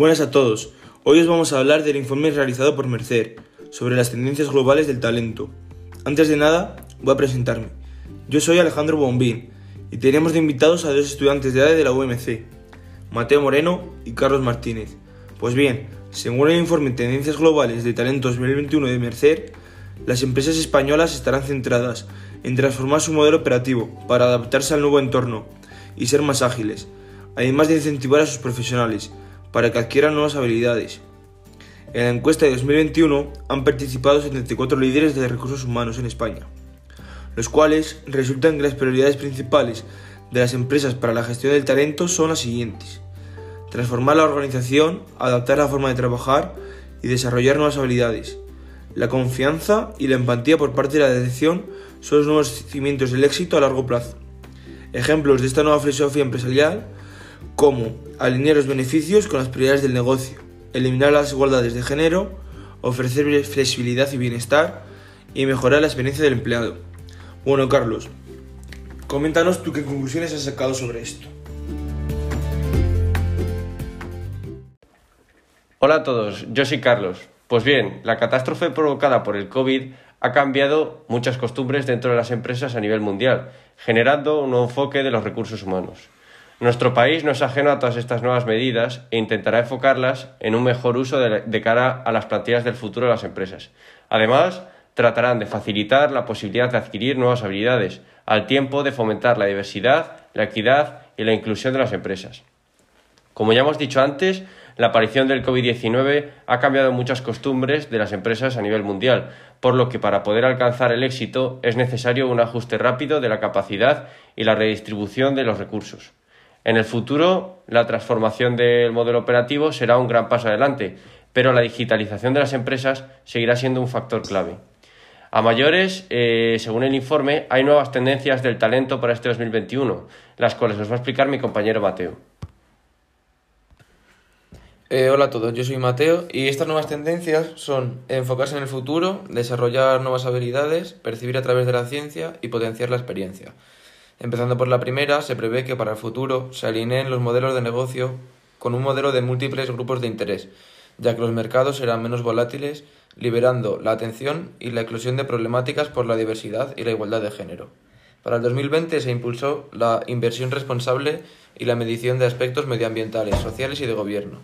Buenas a todos. Hoy os vamos a hablar del informe realizado por Mercer sobre las tendencias globales del talento. Antes de nada, voy a presentarme. Yo soy Alejandro Bombín y tenemos de invitados a dos estudiantes de edad de la UMC, Mateo Moreno y Carlos Martínez. Pues bien, según el informe Tendencias Globales de Talento 2021 de Mercer, las empresas españolas estarán centradas en transformar su modelo operativo para adaptarse al nuevo entorno y ser más ágiles, además de incentivar a sus profesionales para que adquieran nuevas habilidades. En la encuesta de 2021 han participado 74 líderes de recursos humanos en España, los cuales resultan que las prioridades principales de las empresas para la gestión del talento son las siguientes. Transformar la organización, adaptar la forma de trabajar y desarrollar nuevas habilidades. La confianza y la empatía por parte de la dirección son los nuevos cimientos del éxito a largo plazo. Ejemplos de esta nueva filosofía empresarial como alinear los beneficios con las prioridades del negocio, eliminar las desigualdades de género, ofrecer flexibilidad y bienestar y mejorar la experiencia del empleado. Bueno, Carlos, coméntanos tú qué conclusiones has sacado sobre esto. Hola a todos, yo soy Carlos. Pues bien, la catástrofe provocada por el COVID ha cambiado muchas costumbres dentro de las empresas a nivel mundial, generando un nuevo enfoque de los recursos humanos. Nuestro país no es ajeno a todas estas nuevas medidas e intentará enfocarlas en un mejor uso de, cara a las plantillas del futuro de las empresas. Además, tratarán de facilitar la posibilidad de adquirir nuevas habilidades, al tiempo de fomentar la diversidad, la equidad y la inclusión de las empresas. Como ya hemos dicho antes, la aparición del COVID-19 ha cambiado muchas costumbres de las empresas a nivel mundial, por lo que para poder alcanzar el éxito es necesario un ajuste rápido de la capacidad y la redistribución de los recursos. En el futuro, la transformación del modelo operativo será un gran paso adelante, pero la digitalización de las empresas seguirá siendo un factor clave. A mayores, eh, según el informe, hay nuevas tendencias del talento para este 2021, las cuales os va a explicar mi compañero Mateo. Eh, hola a todos, yo soy Mateo y estas nuevas tendencias son enfocarse en el futuro, desarrollar nuevas habilidades, percibir a través de la ciencia y potenciar la experiencia. Empezando por la primera, se prevé que para el futuro se alineen los modelos de negocio con un modelo de múltiples grupos de interés, ya que los mercados serán menos volátiles, liberando la atención y la inclusión de problemáticas por la diversidad y la igualdad de género. Para el 2020 se impulsó la inversión responsable y la medición de aspectos medioambientales, sociales y de gobierno.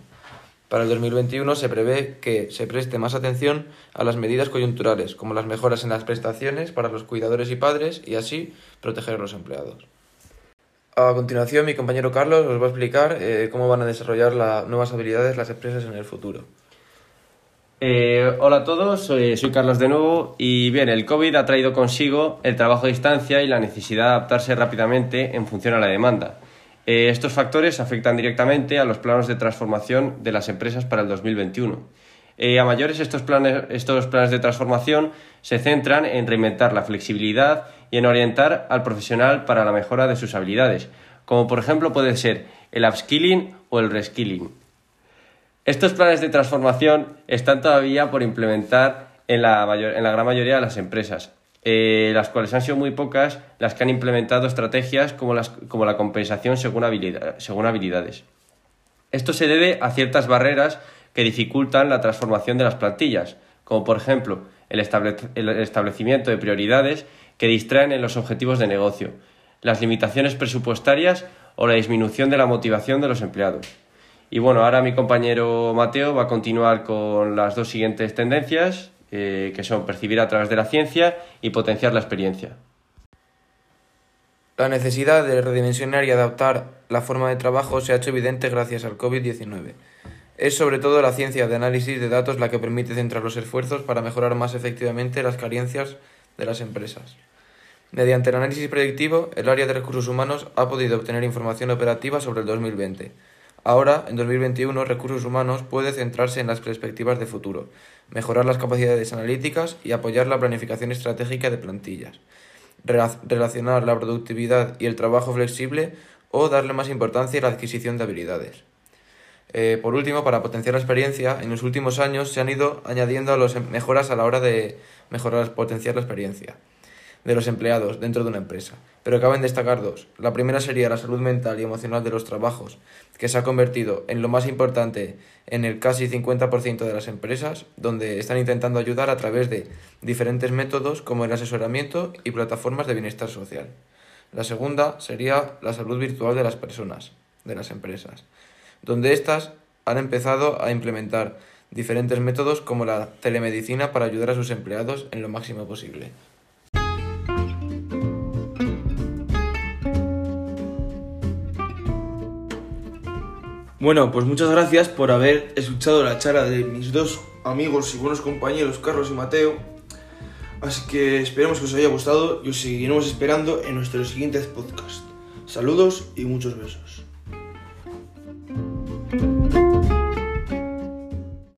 Para el 2021 se prevé que se preste más atención a las medidas coyunturales, como las mejoras en las prestaciones para los cuidadores y padres, y así proteger a los empleados. A continuación, mi compañero Carlos os va a explicar eh, cómo van a desarrollar las nuevas habilidades las empresas en el futuro. Eh, hola a todos, soy, soy, Carlos de nuevo y bien, el COVID ha traído consigo el trabajo a distancia y la necesidad de adaptarse rápidamente en función a la demanda. Eh, estos factores afectan directamente a los planos de transformación de las empresas para el 2021. Eh, a mayores, estos planes, estos planes de transformación se centran en reinventar la flexibilidad y en orientar al profesional para la mejora de sus habilidades, como por ejemplo puede ser el upskilling o el reskilling. Estos planes de transformación están todavía por implementar en la, en la gran mayoría de las empresas, eh, las cuales han sido muy pocas las que han implementado estrategias como, las, como la compensación según, según habilidades. Esto se debe a ciertas barreras que dificultan la transformación de las plantillas, como por ejemplo el, el establecimiento de prioridades que distraen en los objetivos de negocio, las limitaciones presupuestarias o la disminución de la motivación de los empleados. Y bueno, ahora mi compañero Mateo va a continuar con las dos siguientes tendencias eh, que son percibir a través de la ciencia y potenciar la experiencia. La necesidad de redimensionar y adaptar la forma de trabajo se ha hecho evidente gracias al COVID-19. Es sobre todo la ciencia de análisis de datos la que permite centrar los esfuerzos para mejorar más efectivamente las carencias de las empresas. Mediante el análisis predictivo, el área de recursos humanos ha podido obtener información operativa sobre el 2020 Ahora, en 2021, Recursos Humanos puede centrarse en las perspectivas de futuro, mejorar las capacidades analíticas y apoyar la planificación estratégica de plantillas, relacionar la productividad y el trabajo flexible o darle más importancia a la adquisición de habilidades. Eh, por último, para potenciar la experiencia, en los últimos años se han ido añadiendo las mejoras a la hora de mejorar, potenciar la experiencia. De los empleados dentro de una empresa. Pero caben destacar dos. La primera sería la salud mental y emocional de los trabajos, que se ha convertido en lo más importante en el casi 50% de las empresas, donde están intentando ayudar a través de diferentes métodos como el asesoramiento y plataformas de bienestar social. La segunda sería la salud virtual de las personas, de las empresas, donde éstas han empezado a implementar diferentes métodos como la telemedicina para ayudar a sus empleados en lo máximo posible. Bueno, pues muchas gracias por haber escuchado la charla de mis dos amigos y buenos compañeros, Carlos y Mateo. Así que esperemos que os haya gustado y os seguiremos esperando en nuestros siguientes podcasts. Saludos y muchos besos.